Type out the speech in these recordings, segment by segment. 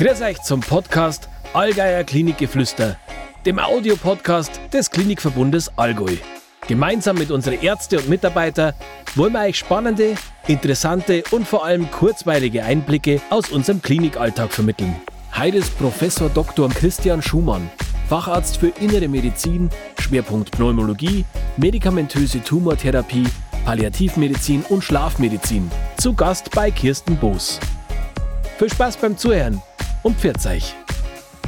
Grüß euch zum Podcast Allgeier Klinikgeflüster, dem Audiopodcast des Klinikverbundes Allgäu. Gemeinsam mit unseren Ärzte und Mitarbeitern wollen wir euch spannende, interessante und vor allem kurzweilige Einblicke aus unserem Klinikalltag vermitteln. Heute ist Professor Dr. Christian Schumann, Facharzt für Innere Medizin, Schwerpunkt Pneumologie, medikamentöse Tumortherapie, Palliativmedizin und Schlafmedizin, zu Gast bei Kirsten Boos. Viel Spaß beim Zuhören pfiat euch.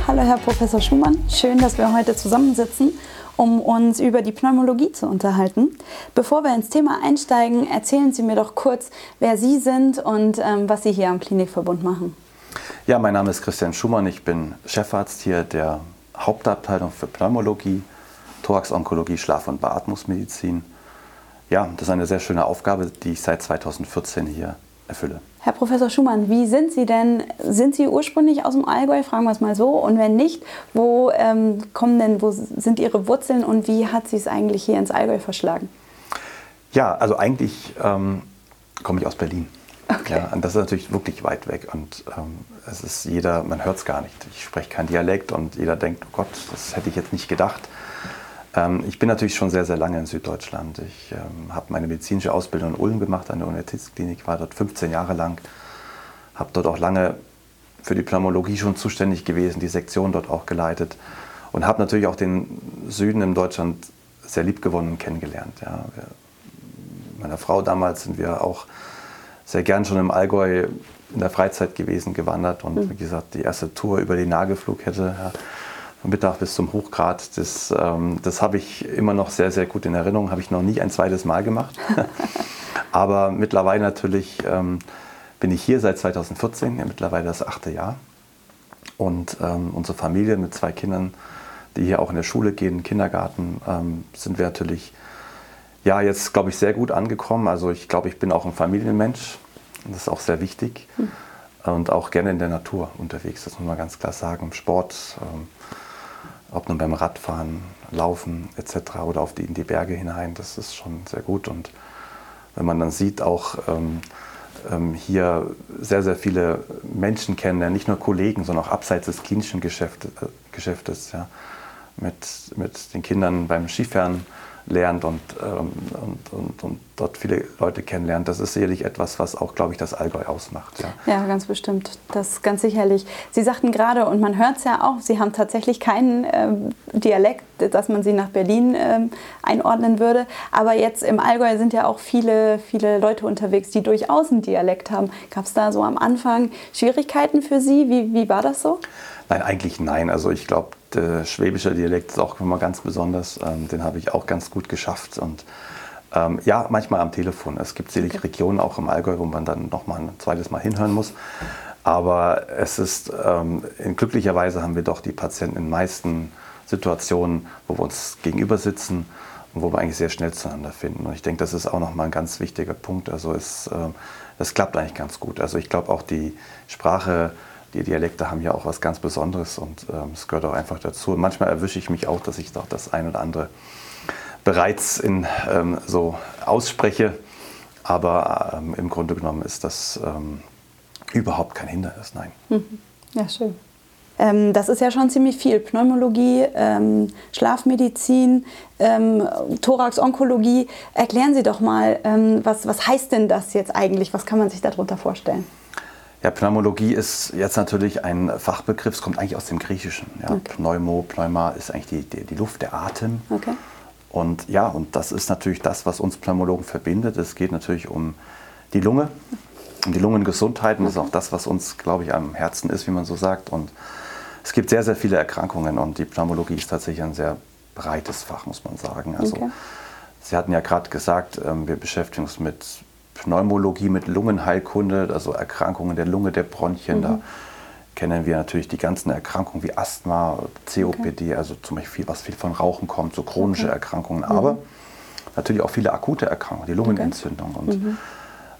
Hallo Herr Professor Schumann, schön, dass wir heute zusammensitzen, um uns über die Pneumologie zu unterhalten. Bevor wir ins Thema einsteigen, erzählen Sie mir doch kurz, wer Sie sind und ähm, was Sie hier am Klinikverbund machen. Ja, mein Name ist Christian Schumann, ich bin Chefarzt hier der Hauptabteilung für Pneumologie, Thorax-Onkologie, Schlaf- und Beatmungsmedizin. Ja, das ist eine sehr schöne Aufgabe, die ich seit 2014 hier erfülle. Herr Professor Schumann, wie sind Sie denn? Sind Sie ursprünglich aus dem Allgäu? Fragen wir es mal so. Und wenn nicht, wo ähm, kommen denn, wo sind Ihre Wurzeln und wie hat Sie es eigentlich hier ins Allgäu verschlagen? Ja, also eigentlich ähm, komme ich aus Berlin. Okay. Ja, und das ist natürlich wirklich weit weg und ähm, es ist jeder, man hört es gar nicht. Ich spreche kein Dialekt und jeder denkt, oh Gott, das hätte ich jetzt nicht gedacht. Ähm, ich bin natürlich schon sehr, sehr lange in Süddeutschland. Ich ähm, habe meine medizinische Ausbildung in Ulm gemacht an der Universitätsklinik, war dort 15 Jahre lang, habe dort auch lange für die Pneumologie schon zuständig gewesen, die Sektion dort auch geleitet und habe natürlich auch den Süden in Deutschland sehr lieb gewonnen und kennengelernt. Ja. Wir, meiner Frau damals sind wir auch sehr gern schon im Allgäu in der Freizeit gewesen, gewandert und wie gesagt, die erste Tour über die Nagelflugkette ja, von Mittag bis zum Hochgrad, das, ähm, das habe ich immer noch sehr, sehr gut in Erinnerung, habe ich noch nie ein zweites Mal gemacht. Aber mittlerweile natürlich ähm, bin ich hier seit 2014, ja, mittlerweile das achte Jahr. Und ähm, unsere Familie mit zwei Kindern, die hier auch in der Schule gehen, Kindergarten, ähm, sind wir natürlich ja, jetzt glaube ich sehr gut angekommen. Also ich glaube, ich bin auch ein Familienmensch. Das ist auch sehr wichtig. Hm. Und auch gerne in der Natur unterwegs, das muss man ganz klar sagen. Sport, ähm, ob nun beim Radfahren, Laufen etc. oder auf die, in die Berge hinein, das ist schon sehr gut. Und wenn man dann sieht, auch ähm, ähm, hier sehr, sehr viele Menschen kennenlernen, nicht nur Kollegen, sondern auch abseits des klinischen Geschäft, äh, Geschäftes, ja, mit, mit den Kindern beim Skifahren lernt und, ähm, und, und, und, dort viele Leute kennenlernt. Das ist sicherlich etwas, was auch, glaube ich, das Allgäu ausmacht. Ja, ja ganz bestimmt. Das ganz sicherlich. Sie sagten gerade, und man hört es ja auch, Sie haben tatsächlich keinen ähm, Dialekt, dass man Sie nach Berlin ähm, einordnen würde. Aber jetzt im Allgäu sind ja auch viele, viele Leute unterwegs, die durchaus einen Dialekt haben. Gab es da so am Anfang Schwierigkeiten für Sie? Wie, wie war das so? Nein, eigentlich nein. Also ich glaube, der schwäbische Dialekt ist auch immer ganz besonders. Ähm, den habe ich auch ganz gut geschafft. Und ähm, ja, manchmal am Telefon. Es gibt sicherlich. Regionen auch im Allgäu, wo man dann noch mal ein zweites Mal hinhören muss. Aber es ist, ähm, glücklicherweise haben wir doch die Patienten in den meisten Situationen, wo wir uns gegenüber sitzen und wo wir eigentlich sehr schnell zueinander finden. Und ich denke, das ist auch noch mal ein ganz wichtiger Punkt. Also es, äh, das klappt eigentlich ganz gut. Also ich glaube auch die Sprache, die Dialekte haben ja auch was ganz Besonderes und ähm, es gehört auch einfach dazu. Und manchmal erwische ich mich auch, dass ich doch das ein oder andere bereits in, ähm, so ausspreche. Aber ähm, im Grunde genommen ist das ähm, überhaupt kein Hindernis, nein. Mhm. Ja, schön. Ähm, das ist ja schon ziemlich viel. Pneumologie, Schlafmedizin, Thorax-Onkologie. Erklären Sie doch mal, was, was heißt denn das jetzt eigentlich? Was kann man sich darunter vorstellen? Ja, Pneumologie ist jetzt natürlich ein Fachbegriff, es kommt eigentlich aus dem Griechischen. Ja. Okay. Pneumo, Pneuma ist eigentlich die, die, die Luft, der Atem. Okay. Und ja, und das ist natürlich das, was uns Pneumologen verbindet. Es geht natürlich um die Lunge, um die Lungengesundheit. Und das ist auch das, was uns, glaube ich, am Herzen ist, wie man so sagt. Und es gibt sehr, sehr viele Erkrankungen und die Pneumologie ist tatsächlich ein sehr breites Fach, muss man sagen. Also, okay. Sie hatten ja gerade gesagt, ähm, wir beschäftigen uns mit Pneumologie, mit Lungenheilkunde, also Erkrankungen der Lunge, der Bronchien. Mhm. Da kennen wir natürlich die ganzen Erkrankungen wie Asthma, COPD, okay. also zum Beispiel was viel von Rauchen kommt, so chronische okay. Erkrankungen, mhm. aber natürlich auch viele akute Erkrankungen, die Lungenentzündung. Okay. Und mhm.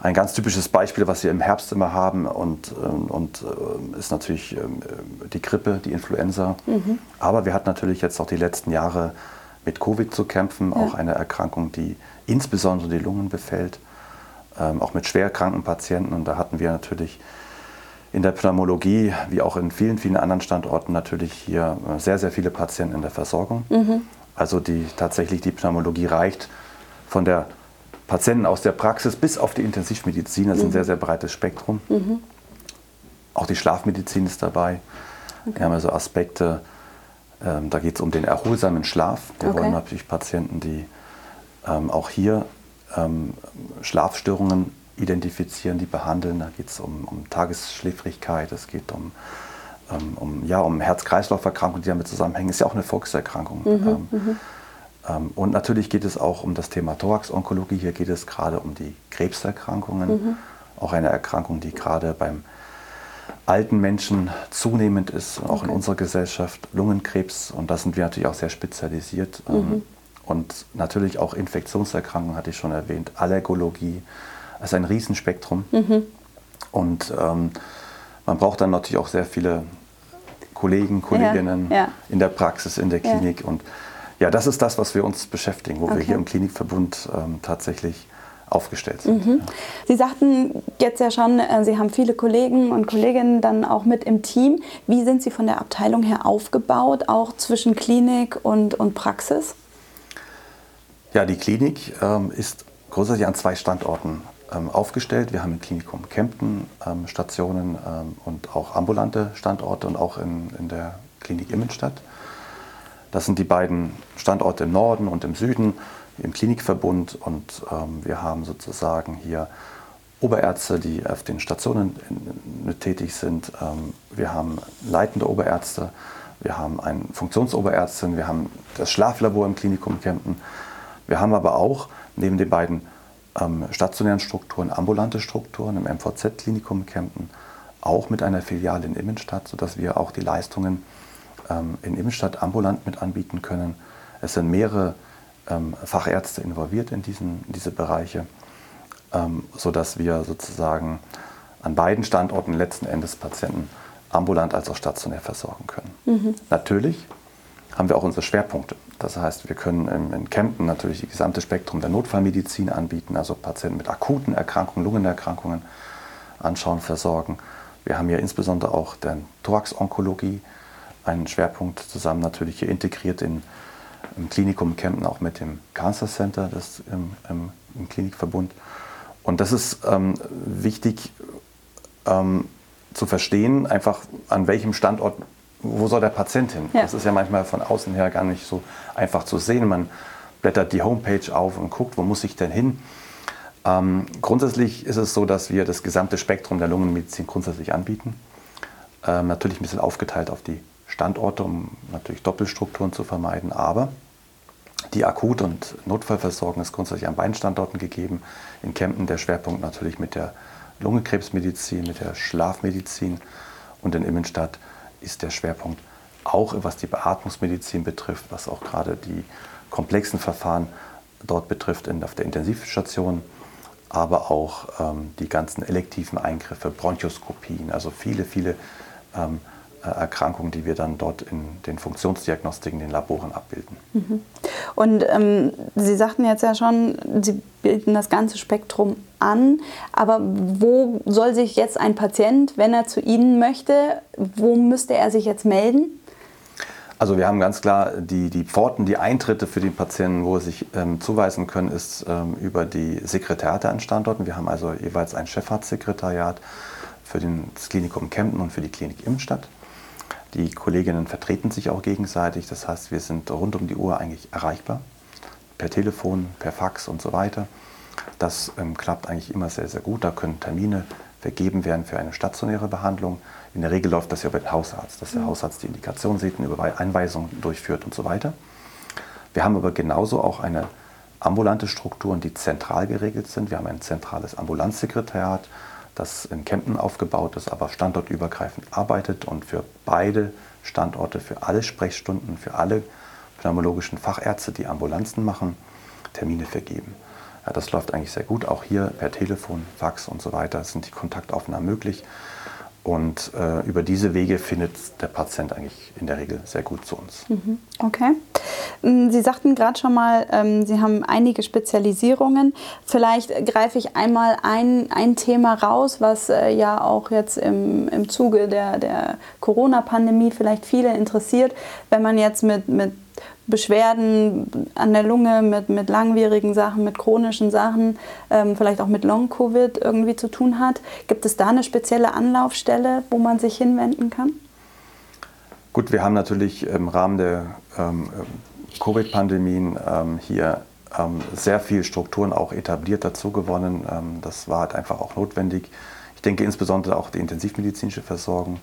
ein ganz typisches Beispiel, was wir im Herbst immer haben, und, ähm, und, und äh, ist natürlich ähm, die Grippe, die Influenza. Mhm. Aber wir hatten natürlich jetzt auch die letzten Jahre mit Covid zu kämpfen, ja. auch eine Erkrankung, die insbesondere die Lungen befällt ähm, auch mit schwer kranken Patienten. Und da hatten wir natürlich in der Pneumologie, wie auch in vielen, vielen anderen Standorten, natürlich hier äh, sehr, sehr viele Patienten in der Versorgung. Mhm. Also die, tatsächlich die Pneumologie reicht von der Patienten aus der Praxis bis auf die Intensivmedizin. Das ist ein mhm. sehr, sehr breites Spektrum. Mhm. Auch die Schlafmedizin ist dabei. Okay. Wir haben also Aspekte, ähm, da geht es um den erholsamen Schlaf. Wir okay. wollen natürlich Patienten, die ähm, auch hier ähm, Schlafstörungen identifizieren, die behandeln. Da geht es um, um, Tagesschläfrigkeit, es geht um, ähm, um, ja, um Herz-Kreislauf-Erkrankungen, die damit zusammenhängen. Ist ja auch eine Volkserkrankung. Mhm, ähm, mhm. ähm, und natürlich geht es auch um das Thema Thorax-Onkologie. Hier geht es gerade um die Krebserkrankungen. Mhm. Auch eine Erkrankung, die gerade beim alten Menschen zunehmend ist, auch okay. in unserer Gesellschaft, Lungenkrebs. Und da sind wir natürlich auch sehr spezialisiert. Ähm, mhm. Und natürlich auch Infektionserkrankungen, hatte ich schon erwähnt, Allergologie. Das ist ein Riesenspektrum. Mhm. Und ähm, man braucht dann natürlich auch sehr viele Kollegen, Kolleginnen ja, ja. in der Praxis, in der Klinik. Ja. Und ja, das ist das, was wir uns beschäftigen, wo okay. wir hier im Klinikverbund ähm, tatsächlich aufgestellt sind. Mhm. Sie sagten jetzt ja schon, äh, Sie haben viele Kollegen und Kolleginnen dann auch mit im Team. Wie sind Sie von der Abteilung her aufgebaut, auch zwischen Klinik und, und Praxis? Ja, die Klinik ähm, ist grundsätzlich an zwei Standorten ähm, aufgestellt. Wir haben im Klinikum Kempten ähm, Stationen ähm, und auch ambulante Standorte und auch in, in der Klinik Immenstadt. Das sind die beiden Standorte im Norden und im Süden im Klinikverbund und ähm, wir haben sozusagen hier Oberärzte, die auf den Stationen tätig sind. Ähm, wir haben leitende Oberärzte, wir haben eine Funktionsoberärztin, wir haben das Schlaflabor im Klinikum Kempten. Wir haben aber auch neben den beiden ähm, stationären Strukturen ambulante Strukturen im MVZ-Klinikum Kempten, auch mit einer Filiale in Immenstadt, sodass wir auch die Leistungen ähm, in Immenstadt ambulant mit anbieten können. Es sind mehrere ähm, Fachärzte involviert in, diesen, in diese Bereiche, ähm, sodass wir sozusagen an beiden Standorten letzten Endes Patienten ambulant als auch stationär versorgen können. Mhm. Natürlich haben wir auch unsere Schwerpunkte. Das heißt, wir können in Kempten natürlich das gesamte Spektrum der Notfallmedizin anbieten, also Patienten mit akuten Erkrankungen, Lungenerkrankungen anschauen, versorgen. Wir haben hier insbesondere auch der Thorax-Onkologie, einen Schwerpunkt zusammen natürlich hier integriert in im Klinikum Kempten auch mit dem Cancer Center, das im, im, im Klinikverbund. Und das ist ähm, wichtig ähm, zu verstehen, einfach an welchem Standort, wo soll der Patient hin? Ja. Das ist ja manchmal von außen her gar nicht so einfach zu sehen. Man blättert die Homepage auf und guckt, wo muss ich denn hin? Ähm, grundsätzlich ist es so, dass wir das gesamte Spektrum der Lungenmedizin grundsätzlich anbieten. Ähm, natürlich ein bisschen aufgeteilt auf die Standorte, um natürlich Doppelstrukturen zu vermeiden. Aber die Akut- und Notfallversorgung ist grundsätzlich an beiden Standorten gegeben. In Kempten der Schwerpunkt natürlich mit der Lungenkrebsmedizin, mit der Schlafmedizin und in Immenstadt ist der Schwerpunkt auch, was die Beatmungsmedizin betrifft, was auch gerade die komplexen Verfahren dort betrifft in, auf der Intensivstation, aber auch ähm, die ganzen elektiven Eingriffe, Bronchoskopien, also viele, viele ähm, äh, Erkrankungen, die wir dann dort in den Funktionsdiagnostiken, den Laboren abbilden. Mhm. Und ähm, Sie sagten jetzt ja schon, Sie bilden das ganze Spektrum an, aber wo soll sich jetzt ein Patient, wenn er zu Ihnen möchte, wo müsste er sich jetzt melden? Also wir haben ganz klar die, die Pforten, die Eintritte für den Patienten, wo sie sich ähm, zuweisen können, ist ähm, über die Sekretariate an Standorten. Wir haben also jeweils ein Chefarztsekretariat für das Klinikum Kempten und für die Klinik Immenstadt. Die Kolleginnen vertreten sich auch gegenseitig. Das heißt, wir sind rund um die Uhr eigentlich erreichbar. Per Telefon, per Fax und so weiter. Das ähm, klappt eigentlich immer sehr, sehr gut. Da können Termine vergeben werden für eine stationäre Behandlung. In der Regel läuft das ja über den Hausarzt, dass der mhm. Hausarzt die Indikation sieht und über Einweisungen durchführt und so weiter. Wir haben aber genauso auch eine ambulante Strukturen, die zentral geregelt sind. Wir haben ein zentrales Ambulanzsekretariat, das in Kempten aufgebaut ist, aber standortübergreifend arbeitet und für beide Standorte, für alle Sprechstunden, für alle pneumologischen Fachärzte, die Ambulanzen machen, Termine vergeben. Ja, das läuft eigentlich sehr gut. Auch hier per Telefon, Fax und so weiter sind die Kontaktaufnahmen möglich. Und äh, über diese Wege findet der Patient eigentlich in der Regel sehr gut zu uns. Mhm. Okay. Mm, Sie sagten gerade schon mal, ähm, Sie haben einige Spezialisierungen. Vielleicht greife ich einmal ein, ein Thema raus, was äh, ja auch jetzt im, im Zuge der, der Corona-Pandemie vielleicht viele interessiert. Wenn man jetzt mit, mit Beschwerden an der Lunge, mit, mit langwierigen Sachen, mit chronischen Sachen, ähm, vielleicht auch mit Long-Covid irgendwie zu tun hat. Gibt es da eine spezielle Anlaufstelle, wo man sich hinwenden kann? Gut, wir haben natürlich im Rahmen der ähm, Covid-Pandemien ähm, hier ähm, sehr viele Strukturen auch etabliert dazu gewonnen. Ähm, das war halt einfach auch notwendig. Ich denke insbesondere auch die intensivmedizinische Versorgung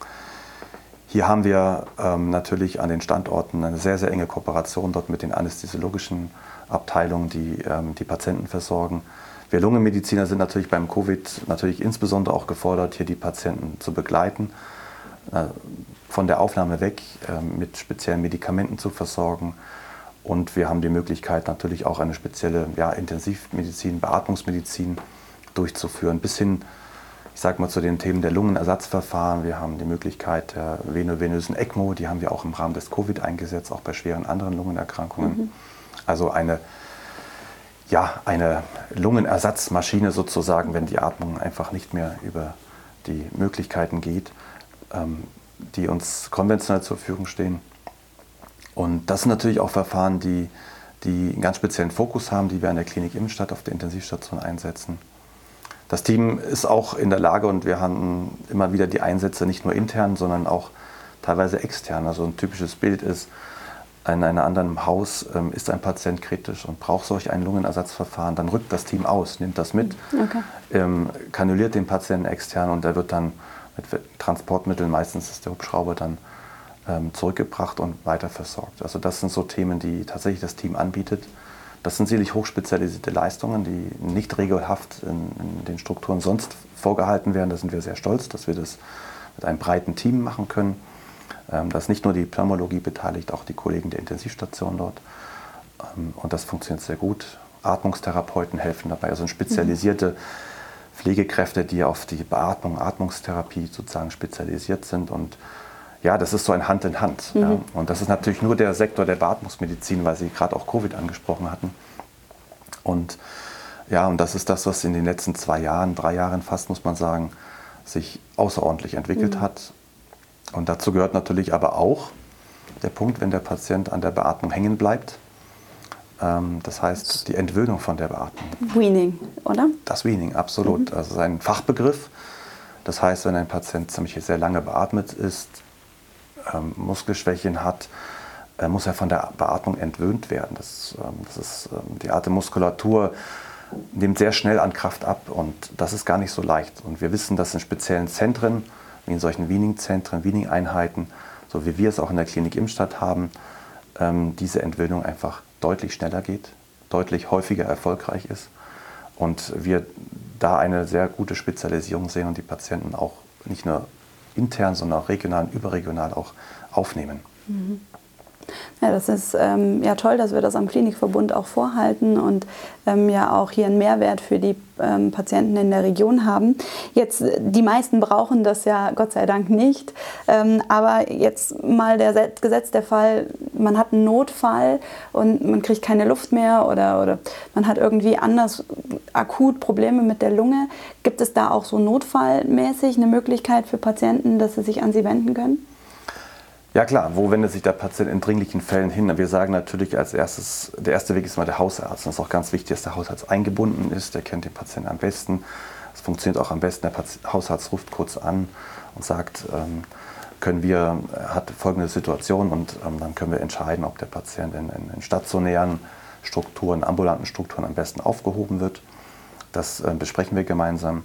hier haben wir ähm, natürlich an den Standorten eine sehr, sehr enge Kooperation dort mit den anästhesiologischen Abteilungen, die ähm, die Patienten versorgen. Wir Lungenmediziner sind natürlich beim Covid natürlich insbesondere auch gefordert, hier die Patienten zu begleiten, äh, von der Aufnahme weg äh, mit speziellen Medikamenten zu versorgen. Und wir haben die Möglichkeit natürlich auch eine spezielle ja, Intensivmedizin, Beatmungsmedizin durchzuführen, bis hin ich sage mal zu den Themen der Lungenersatzverfahren. Wir haben die Möglichkeit der venovenösen ECMO, die haben wir auch im Rahmen des Covid eingesetzt, auch bei schweren anderen Lungenerkrankungen. Mhm. Also eine, ja, eine Lungenersatzmaschine sozusagen, wenn die Atmung einfach nicht mehr über die Möglichkeiten geht, ähm, die uns konventionell zur Verfügung stehen. Und das sind natürlich auch Verfahren, die, die einen ganz speziellen Fokus haben, die wir an der Klinik Immenstadt auf der Intensivstation einsetzen. Das Team ist auch in der Lage und wir haben immer wieder die Einsätze nicht nur intern, sondern auch teilweise extern. Also ein typisches Bild ist, in einem anderen Haus ähm, ist ein Patient kritisch und braucht solch ein Lungenersatzverfahren, dann rückt das Team aus, nimmt das mit, okay. ähm, kanuliert den Patienten extern und der wird dann mit Transportmitteln, meistens ist der Hubschrauber dann ähm, zurückgebracht und weiter versorgt. Also das sind so Themen, die tatsächlich das Team anbietet. Das sind sicherlich hochspezialisierte Leistungen, die nicht regelhaft in, in, den Strukturen sonst vorgehalten werden. Da sind wir sehr stolz, dass wir das mit einem breiten Team machen können. Ähm, da ist nicht nur die Pneumologie beteiligt, auch die Kollegen der Intensivstation dort. Ähm, und das funktioniert sehr gut. Atmungstherapeuten helfen dabei, also spezialisierte Pflegekräfte, die auf die Beatmung, Atmungstherapie sozusagen spezialisiert sind und ja, das ist so ein Hand in Hand. Mhm. Ja. Und das ist natürlich nur der Sektor der Beatmungsmedizin, weil Sie gerade auch Covid angesprochen hatten. Und ja, und das ist das, was in den letzten zwei Jahren, drei Jahren fast, muss man sagen, sich außerordentlich entwickelt mhm. hat. Und dazu gehört natürlich aber auch der Punkt, wenn der Patient an der Beatmung hängen bleibt. Ähm, das heißt, die Entwöhnung von der Beatmung. Weaning, oder? Das Weaning, absolut. Mhm. Also ist ein Fachbegriff. Das heißt, wenn ein Patient ziemlich sehr lange beatmet ist, ähm, Muskelschwächen hat, äh, muss er von der Beatmung entwöhnt werden. Das, ähm, das ist, ähm, die Atemmuskulatur nimmt sehr schnell an Kraft ab und das ist gar nicht so leicht. Und wir wissen, dass in speziellen Zentren, wie in solchen Weaning-Zentren, Weaning-Einheiten, so wie wir es auch in der Klinik Imstadt haben, ähm, diese Entwöhnung einfach deutlich schneller geht, deutlich häufiger erfolgreich ist und wir da eine sehr gute Spezialisierung sehen und die Patienten auch nicht nur intern, sondern auch regional und überregional auch aufnehmen. Mhm. Ja, das ist ähm, ja toll, dass wir das am Klinikverbund auch vorhalten und ähm, ja auch hier einen Mehrwert für die ähm, Patienten in der Region haben. Jetzt, die meisten brauchen das ja Gott sei Dank nicht, ähm, aber jetzt mal der Gesetz der Fall, man hat einen Notfall und man kriegt keine Luft mehr oder, oder man hat irgendwie anders akut Probleme mit der Lunge. Gibt es da auch so notfallmäßig eine Möglichkeit für Patienten, dass sie sich an Sie wenden können? Ja klar, wo wendet sich der Patient in dringlichen Fällen hin? Wir sagen natürlich als erstes, der erste Weg ist mal der Hausarzt. Und es ist auch ganz wichtig, dass der Hausarzt eingebunden ist, der kennt den Patienten am besten. Es funktioniert auch am besten, der Hausarzt ruft kurz an und sagt, ähm, können wir, hat folgende Situation und ähm, dann können wir entscheiden, ob der Patient in, in, in stationären Strukturen, ambulanten Strukturen am besten aufgehoben wird. Das äh, besprechen wir gemeinsam.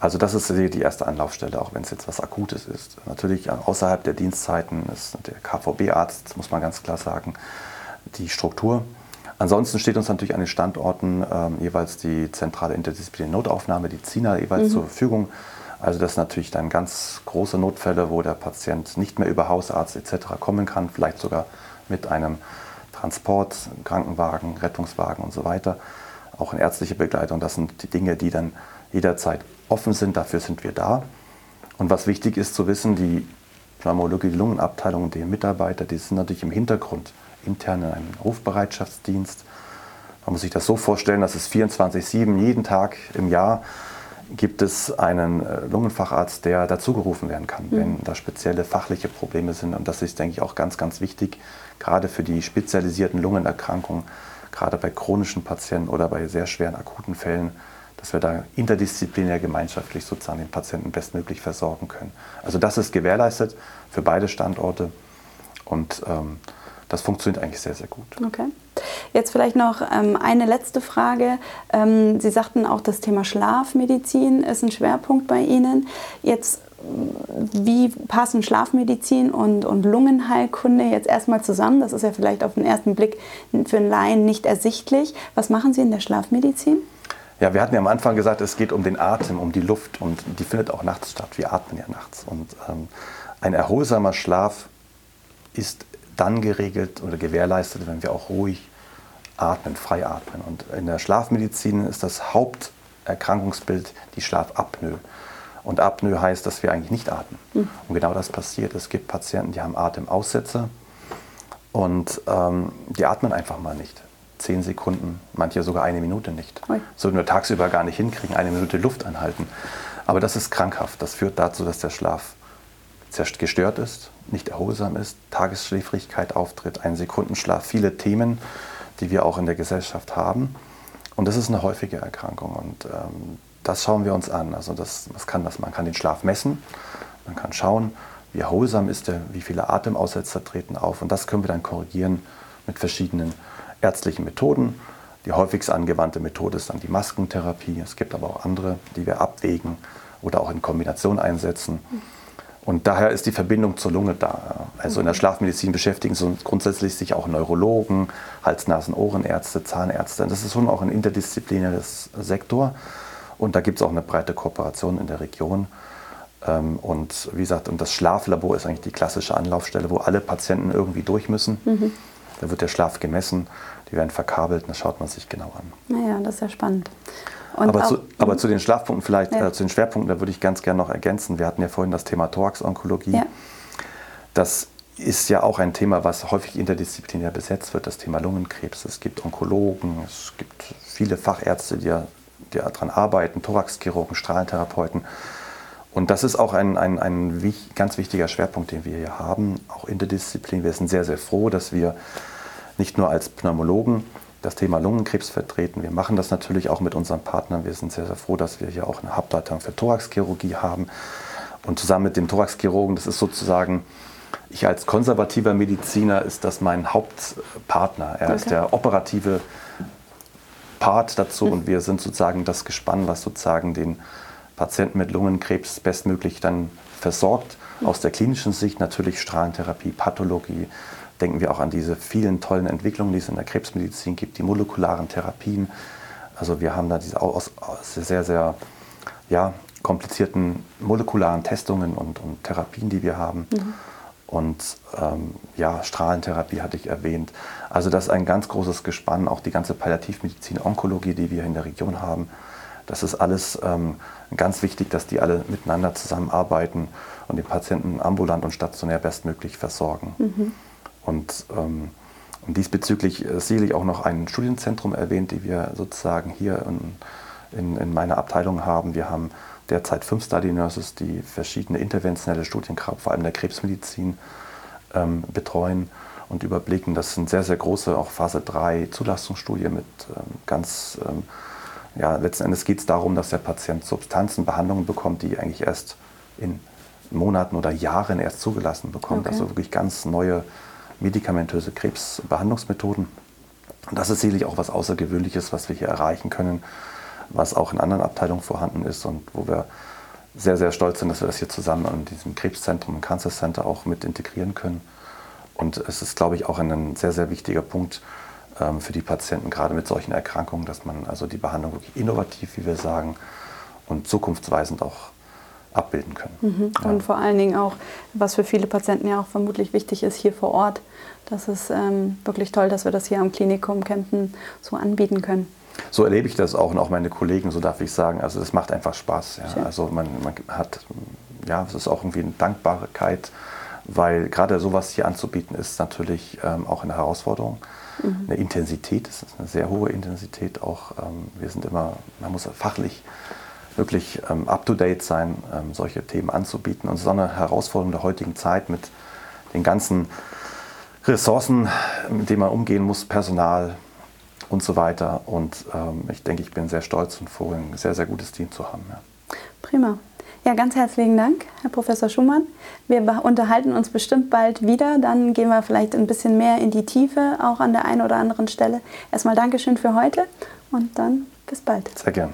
Also das ist die erste Anlaufstelle, auch wenn es jetzt was Akutes ist. Natürlich außerhalb der Dienstzeiten ist der KVB-Arzt, muss man ganz klar sagen, die Struktur. Ansonsten steht uns natürlich an den Standorten ähm, jeweils die zentrale interdisziplinäre Notaufnahme, die ZINA jeweils mhm. zur Verfügung. Also das sind natürlich dann ganz große Notfälle, wo der Patient nicht mehr über Hausarzt etc. kommen kann, vielleicht sogar mit einem Transport, Krankenwagen, Rettungswagen und so weiter. Auch eine ärztliche Begleitung, das sind die Dinge, die dann jederzeit offen sind, dafür sind wir da. Und was wichtig ist zu wissen, die Pneumologie, Lungenabteilung, die Mitarbeiter, die sind natürlich im Hintergrund, intern in einem Rufbereitschaftsdienst. Man muss sich das so vorstellen, dass es 24-7 jeden Tag im Jahr gibt es einen äh, Lungenfacharzt, der dazugerufen werden kann, mhm. wenn da spezielle fachliche Probleme sind. Und das ist, denke ich, auch ganz, ganz wichtig, gerade für die spezialisierten Lungenerkrankungen, gerade bei chronischen Patienten oder bei sehr schweren akuten Fällen, dass wir da interdisziplinär gemeinschaftlich sozusagen den Patienten bestmöglich versorgen können. Also das ist gewährleistet für beide Standorte und ähm, das funktioniert eigentlich sehr, sehr gut. Okay. Jetzt vielleicht noch ähm, eine letzte Frage. Ähm, Sie sagten auch, das Thema Schlafmedizin ist ein Schwerpunkt bei Ihnen. Jetzt, wie passen Schlafmedizin und, und Lungenheilkunde jetzt erstmal zusammen? Das ist ja vielleicht auf den ersten Blick für einen Laien nicht ersichtlich. Was machen Sie in der Schlafmedizin? Ja, wir hatten ja am Anfang gesagt, es geht um den Atem, um die Luft und die findet auch nachts statt. Wir atmen ja nachts. Und ähm, ein erholsamer Schlaf ist dann geregelt oder gewährleistet, wenn wir auch ruhig atmen, frei atmen. Und in der Schlafmedizin ist das Haupterkrankungsbild die Schlafapnoe. Und Apnoe heißt, dass wir eigentlich nicht atmen. Mhm. Und genau das passiert. Es gibt Patienten, die haben Atemaussetzer und ähm, die atmen einfach mal nicht. Zehn Sekunden, manche sogar eine Minute nicht. Ui. So wir tagsüber gar nicht hinkriegen, eine Minute Luft anhalten. Aber das ist krankhaft. Das führt dazu, dass der Schlaf gestört ist, nicht erholsam ist, Tagesschläfrigkeit auftritt, ein Sekundenschlaf, viele Themen, die wir auch in der Gesellschaft haben. Und das ist eine häufige Erkrankung und ähm, das schauen wir uns an. Also das, das kann das, man kann den Schlaf messen, man kann schauen, wie erholsam ist er, wie viele Atemaussetzer treten auf und das können wir dann korrigieren mit verschiedenen ärztlichen Methoden. Die häufigst angewandte Methode ist dann die Maskentherapie. Es gibt aber auch andere, die wir abwägen oder auch in Kombination einsetzen. Und daher ist die Verbindung zur Lunge da. Also in der Schlafmedizin beschäftigen sich grundsätzlich sich auch Neurologen, Hals-, Nasen-, Ohrenärzte, Zahnärzte. Das ist schon auch ein interdisziplinäres Sektor. Und da gibt es auch eine breite Kooperation in der Region. Ähm, und wie gesagt, und das Schlaflabor ist eigentlich die klassische Anlaufstelle, wo alle Patienten irgendwie durch müssen. Mhm. Da wird der Schlaf gemessen, die werden verkabelt und das schaut man sich genau an. Naja, das ist ja spannend. Aber zu, aber, zu, den Schlafpunkten vielleicht, ja. äh, zu den Schwerpunkten, da würde ich ganz gerne noch ergänzen. Wir hatten ja vorhin das Thema Thorax-Onkologie. Ja. Das ist ja auch ein Thema, was häufig interdisziplinär besetzt wird, das Thema Lungenkrebs. Es gibt Onkologen, es gibt viele Fachärzte, die, die daran arbeiten, Thoraxchirurgen, Strahlentherapeuten. Und das ist auch ein, ein, ein ganz wichtiger Schwerpunkt, den wir hier haben, auch interdisziplinär. Wir sind sehr, sehr froh, dass wir nicht nur als Pneumologen das Thema Lungenkrebs vertreten. Wir machen das natürlich auch mit unseren Partnern. Wir sind sehr, sehr froh, dass wir hier auch eine Hauptleitung für Thoraxchirurgie haben. Und zusammen mit dem Thoraxchirurgen, das ist sozusagen, ich als konservativer Mediziner ist das mein Hauptpartner. Er okay. ist der operative Part dazu und wir sind sozusagen das Gespann, was sozusagen den Patienten mit Lungenkrebs bestmöglich dann versorgt. Aus der klinischen Sicht natürlich Strahlentherapie, Pathologie, denken wir auch an diese vielen tollen Entwicklungen, die es in der Krebsmedizin gibt, die molekularen Therapien. Also wir haben da diese sehr, sehr ja, komplizierten molekularen Testungen und, und Therapien, die wir haben. Mhm. Und ähm, ja, Strahlentherapie hatte ich erwähnt. Also das ist ein ganz großes Gespann, auch die ganze Palliativmedizin, Onkologie, die wir in der Region haben. Das ist alles ähm, ganz wichtig, dass die alle miteinander zusammenarbeiten und den Patienten ambulant und stationär bestmöglich versorgen. Mhm. Und, ähm, diesbezüglich ist sicherlich auch noch ein Studienzentrum erwähnt, die wir sozusagen hier in, in, in meiner Abteilung haben. Wir haben derzeit fünf Study Nurses, die verschiedene interventionelle Studien, vor allem der Krebsmedizin, ähm, betreuen und überblicken. Das sind sehr, sehr große, auch Phase 3 Zulassungsstudien mit ähm, ganz, ähm, ja, letzten Endes geht es darum, dass der Patient Substanzen, Behandlungen bekommt, die eigentlich erst in Monaten oder Jahren erst zugelassen bekommt. Okay. Also wirklich ganz neue medikamentöse Krebsbehandlungsmethoden. Und das ist sicherlich auch was Außergewöhnliches, was wir hier erreichen können, was auch in anderen Abteilungen vorhanden ist und wo wir sehr, sehr stolz sind, dass wir das hier zusammen an diesem Krebszentrum, im Cancer Center auch mit integrieren können. Und es ist, glaube ich, auch ein sehr, sehr wichtiger Punkt für die Patienten, gerade mit solchen Erkrankungen, dass man also die Behandlung wirklich innovativ, wie wir sagen, und zukunftsweisend auch abbilden können. Mhm. Ja. Und vor allen Dingen auch, was für viele Patienten ja auch vermutlich wichtig ist, hier vor Ort. Das ist ähm, wirklich toll, dass wir das hier am Klinikum Kempten so anbieten können. So erlebe ich das auch und auch meine Kollegen, so darf ich sagen. Also es macht einfach Spaß. Ja. Also man, man hat ja, es ist auch irgendwie eine Dankbarkeit, weil gerade sowas hier anzubieten ist natürlich ähm, auch eine Herausforderung. Eine Intensität, es ist eine sehr hohe Intensität auch. Ähm, wir sind immer, man muss fachlich wirklich ähm, up-to-date sein, ähm, solche Themen anzubieten. Und so eine Herausforderung der heutigen Zeit mit den ganzen Ressourcen, mit denen man umgehen muss, Personal und so weiter. Und ähm, ich denke, ich bin sehr stolz und froh, ein sehr, sehr gutes Team zu haben. Ja. Prima. Ja, ganz herzlichen Dank, Herr Professor Schumann. Wir unterhalten uns bestimmt bald wieder. Dann gehen wir vielleicht ein bisschen mehr in die Tiefe, auch an der einen oder anderen Stelle. Erstmal Dankeschön für heute und dann bis bald. Sehr gern.